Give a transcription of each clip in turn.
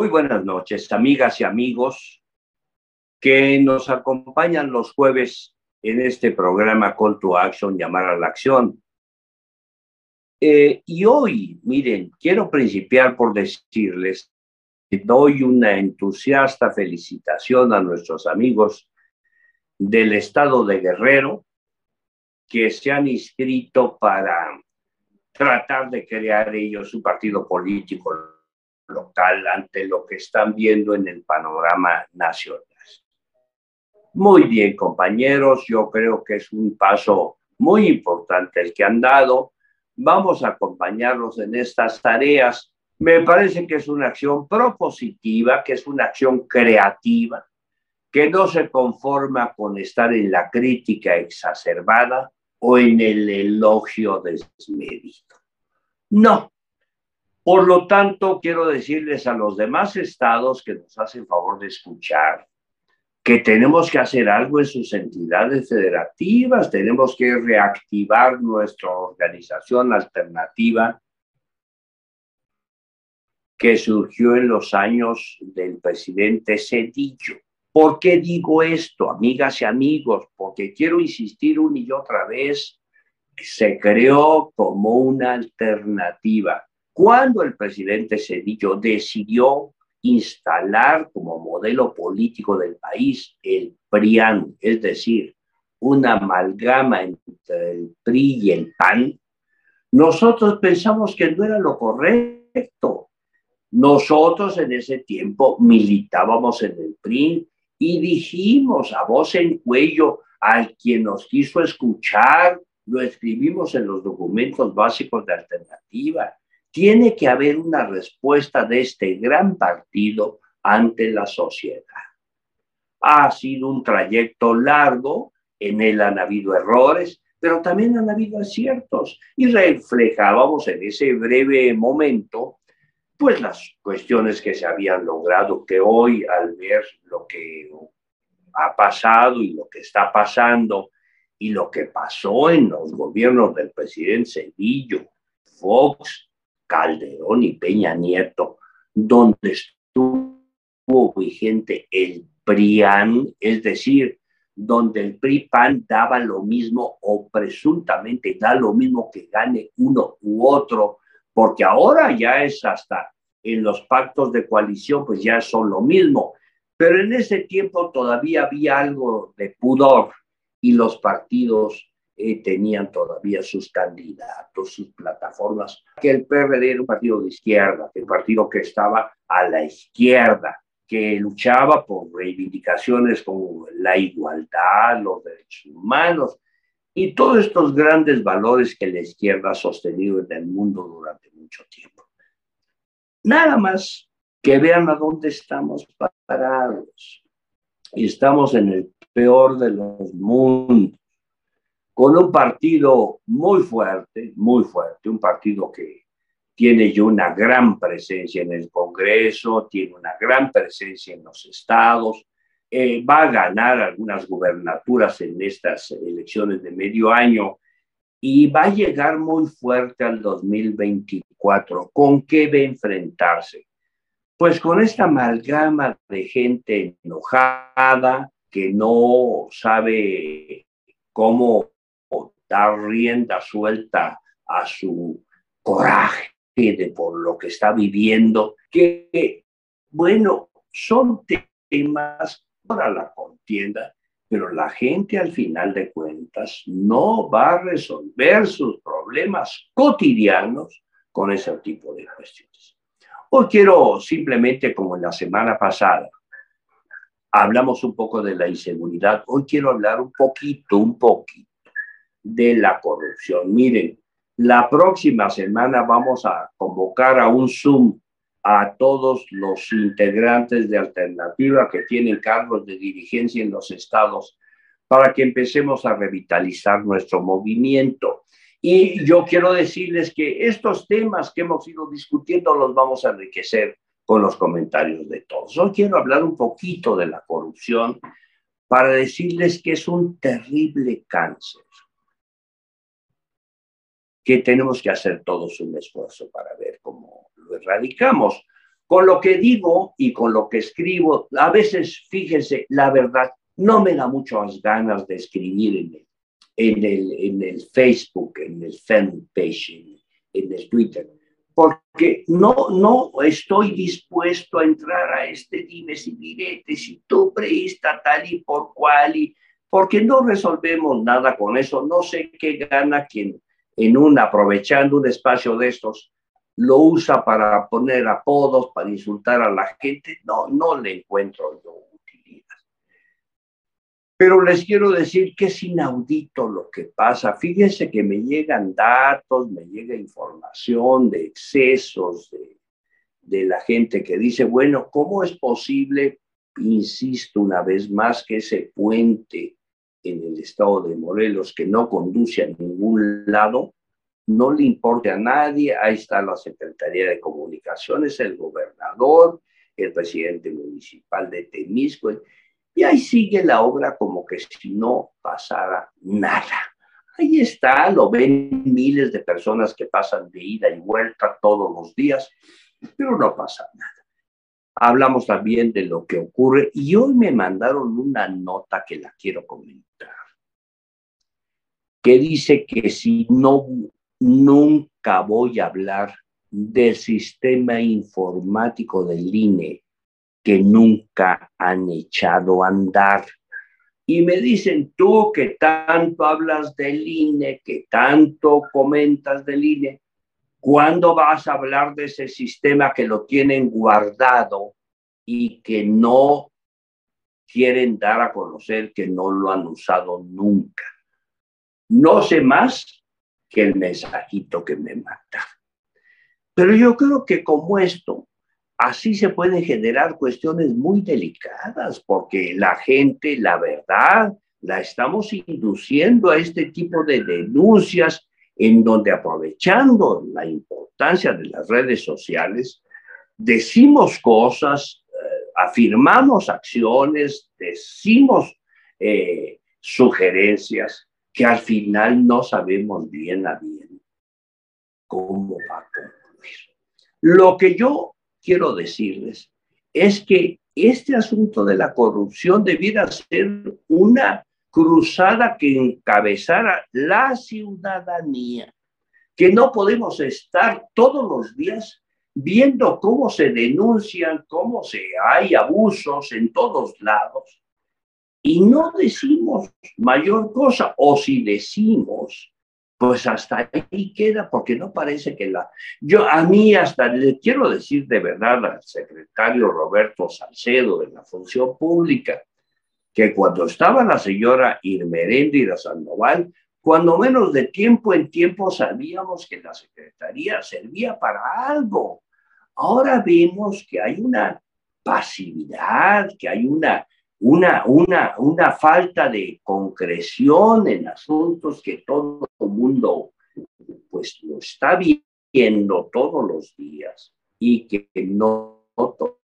Muy buenas noches, amigas y amigos que nos acompañan los jueves en este programa Call to Action, llamar a la acción. Eh, y hoy, miren, quiero principiar por decirles que doy una entusiasta felicitación a nuestros amigos del estado de Guerrero que se han inscrito para tratar de crear ellos un partido político local ante lo que están viendo en el panorama nacional. Muy bien, compañeros, yo creo que es un paso muy importante el que han dado. Vamos a acompañarlos en estas tareas. Me parece que es una acción propositiva, que es una acción creativa, que no se conforma con estar en la crítica exacerbada o en el elogio desmedido. No. Por lo tanto, quiero decirles a los demás estados que nos hacen favor de escuchar que tenemos que hacer algo en sus entidades federativas, tenemos que reactivar nuestra organización alternativa que surgió en los años del presidente Cedillo. ¿Por qué digo esto, amigas y amigos? Porque quiero insistir una y otra vez, se creó como una alternativa. Cuando el presidente Cedillo decidió instalar como modelo político del país el PRIAN, es decir, una amalgama entre el PRI y el PAN, nosotros pensamos que no era lo correcto. Nosotros en ese tiempo militábamos en el PRI y dijimos a voz en cuello al quien nos quiso escuchar, lo escribimos en los documentos básicos de alternativa. Tiene que haber una respuesta de este gran partido ante la sociedad. Ha sido un trayecto largo, en él han habido errores, pero también han habido aciertos y reflejábamos en ese breve momento pues las cuestiones que se habían logrado, que hoy al ver lo que ha pasado y lo que está pasando y lo que pasó en los gobiernos del presidente Cedillo, Fox, Calderón y Peña Nieto, donde estuvo vigente el PRIAN, es decir, donde el PRI-PAN daba lo mismo o presuntamente da lo mismo que gane uno u otro porque ahora ya es hasta en los pactos de coalición, pues ya son lo mismo. Pero en ese tiempo todavía había algo de pudor y los partidos eh, tenían todavía sus candidatos, sus plataformas, que el PRD era un partido de izquierda, un partido que estaba a la izquierda, que luchaba por reivindicaciones como la igualdad, los derechos humanos y todos estos grandes valores que la izquierda ha sostenido en el mundo durante mucho tiempo. Nada más que vean a dónde estamos parados. Y estamos en el peor de los mundos, con un partido muy fuerte, muy fuerte, un partido que tiene ya una gran presencia en el Congreso, tiene una gran presencia en los estados, eh, va a ganar algunas gubernaturas en estas elecciones de medio año y va a llegar muy fuerte al 2024. ¿Con qué va a enfrentarse? Pues con esta amalgama de gente enojada que no sabe cómo dar rienda suelta a su coraje de por lo que está viviendo, que, bueno, son temas para la contienda, pero la gente al final de cuentas no va a resolver sus problemas cotidianos con ese tipo de cuestiones. Hoy quiero simplemente, como en la semana pasada, hablamos un poco de la inseguridad, hoy quiero hablar un poquito, un poquito de la corrupción. Miren, la próxima semana vamos a convocar a un Zoom a todos los integrantes de Alternativa que tienen cargos de dirigencia en los estados para que empecemos a revitalizar nuestro movimiento. Y yo quiero decirles que estos temas que hemos ido discutiendo los vamos a enriquecer con los comentarios de todos. Hoy quiero hablar un poquito de la corrupción para decirles que es un terrible cáncer que tenemos que hacer todos un esfuerzo para ver cómo lo erradicamos. con lo que digo y con lo que escribo, a veces, fíjense, la verdad, no me da muchas ganas de escribir en el, en el, en el Facebook, en el fanpage, en, en el Twitter, porque no, no estoy dispuesto a entrar a este dimes y diretes y tú presta tal y por cual, y, porque no resolvemos nada con eso. No sé qué gana quien en un, aprovechando un espacio de estos, lo usa para poner apodos, para insultar a la gente. No, no le encuentro yo pero les quiero decir que es inaudito lo que pasa. Fíjense que me llegan datos, me llega información de excesos de, de la gente que dice, bueno, ¿cómo es posible, insisto una vez más, que ese puente en el estado de Morelos que no conduce a ningún lado, no le importe a nadie? Ahí está la Secretaría de Comunicaciones, el gobernador, el presidente municipal de Temisco y ahí sigue la obra como que si no pasara nada. Ahí está, lo ven miles de personas que pasan de ida y vuelta todos los días, pero no pasa nada. Hablamos también de lo que ocurre y hoy me mandaron una nota que la quiero comentar, que dice que si no, nunca voy a hablar del sistema informático del INE que nunca han echado a andar. Y me dicen, tú que tanto hablas del INE, que tanto comentas del INE, ¿cuándo vas a hablar de ese sistema que lo tienen guardado y que no quieren dar a conocer que no lo han usado nunca? No sé más que el mensajito que me mata. Pero yo creo que como esto, así se pueden generar cuestiones muy delicadas, porque la gente, la verdad, la estamos induciendo a este tipo de denuncias en donde aprovechando la importancia de las redes sociales, decimos cosas, eh, afirmamos acciones, decimos eh, sugerencias que al final no sabemos bien a bien cómo va a concluir. Lo que yo quiero decirles es que este asunto de la corrupción debiera ser una cruzada que encabezara la ciudadanía, que no podemos estar todos los días viendo cómo se denuncian, cómo se hay abusos en todos lados y no decimos mayor cosa, o si decimos, pues hasta ahí queda, porque no parece que la... Yo a mí hasta le quiero decir de verdad al secretario Roberto Salcedo de la Función Pública, que cuando estaba la señora Irmeréndira Sandoval, cuando menos de tiempo en tiempo sabíamos que la Secretaría servía para algo. Ahora vemos que hay una pasividad, que hay una una, una, una falta de concreción en asuntos que todo el mundo pues lo está viendo todos los días y que no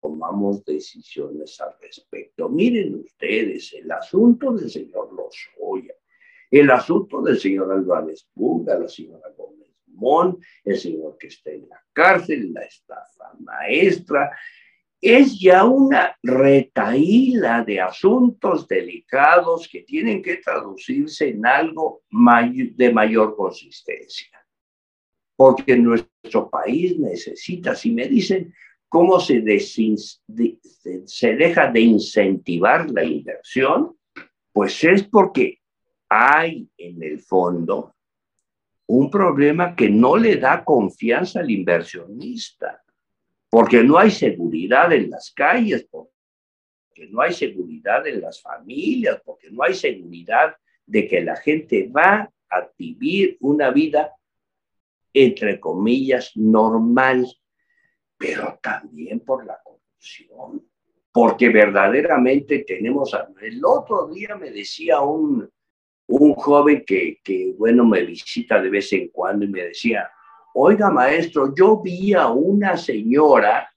tomamos decisiones al respecto. Miren ustedes el asunto del señor Lozoya, el asunto del señor Álvarez Puga, la señora Gómez Mon, el señor que está en la cárcel, la estafa maestra, es ya una retaíla de asuntos delicados que tienen que traducirse en algo de mayor consistencia. Porque nuestro país necesita, si me dicen cómo se, se deja de incentivar la inversión, pues es porque hay en el fondo un problema que no le da confianza al inversionista porque no hay seguridad en las calles, porque no hay seguridad en las familias, porque no hay seguridad de que la gente va a vivir una vida, entre comillas, normal, pero también por la corrupción, porque verdaderamente tenemos... El otro día me decía un, un joven que, que, bueno, me visita de vez en cuando y me decía, Oiga, maestro, yo vi a una señora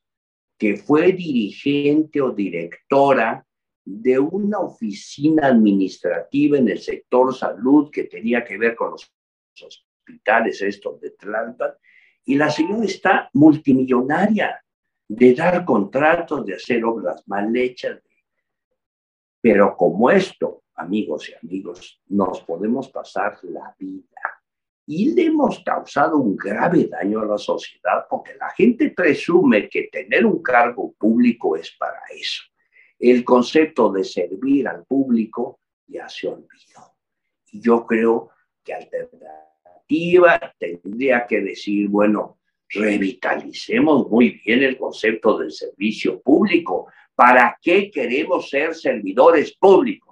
que fue dirigente o directora de una oficina administrativa en el sector salud que tenía que ver con los hospitales estos de Tlalpan, y la señora está multimillonaria. de dar contratos, de hacer obras mal hechas. Pero como esto, amigos y amigos, nos podemos pasar la vida y le hemos causado un grave daño a la sociedad porque la gente presume que tener un cargo público es para eso. El concepto de servir al público ya se olvidó. Y yo creo que alternativa tendría que decir, bueno, revitalicemos muy bien el concepto del servicio público. ¿Para qué queremos ser servidores públicos?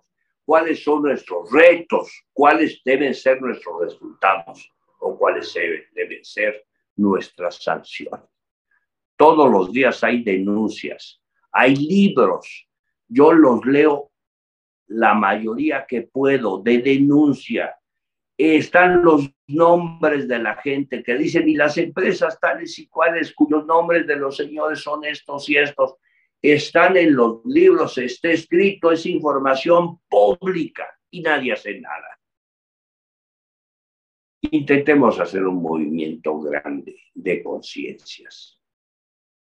¿Cuáles son nuestros retos? ¿Cuáles deben ser nuestros resultados? ¿O cuáles deben ser nuestras sanciones? Todos los días hay denuncias, hay libros. Yo los leo la mayoría que puedo de denuncia están los nombres de la gente que dicen, y las empresas tales y cuales, cuyos nombres de los señores son estos y estos, están en los libros, está escrito, es información pública y nadie hace nada. Intentemos hacer un movimiento grande de conciencias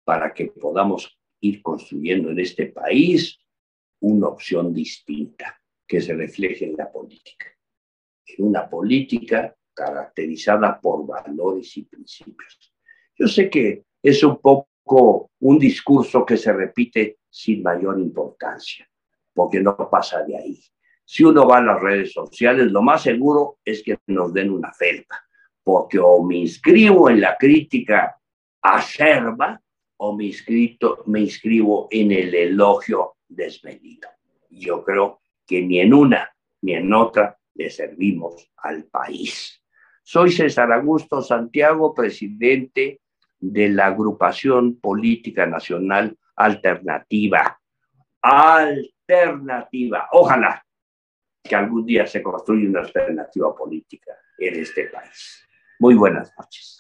para que podamos ir construyendo en este país una opción distinta que se refleje en la política en una política caracterizada por valores y principios. Yo sé que es un poco un discurso que se repite sin mayor importancia, porque no pasa de ahí. Si uno va a las redes sociales, lo más seguro es que nos den una felpa, porque o me inscribo en la crítica acerba o me, me inscribo en el elogio desmedido. Yo creo que ni en una ni en otra le servimos al país. Soy César Augusto Santiago, presidente de la agrupación política nacional alternativa. Alternativa. Ojalá que algún día se construya una alternativa política en este país. Muy buenas noches.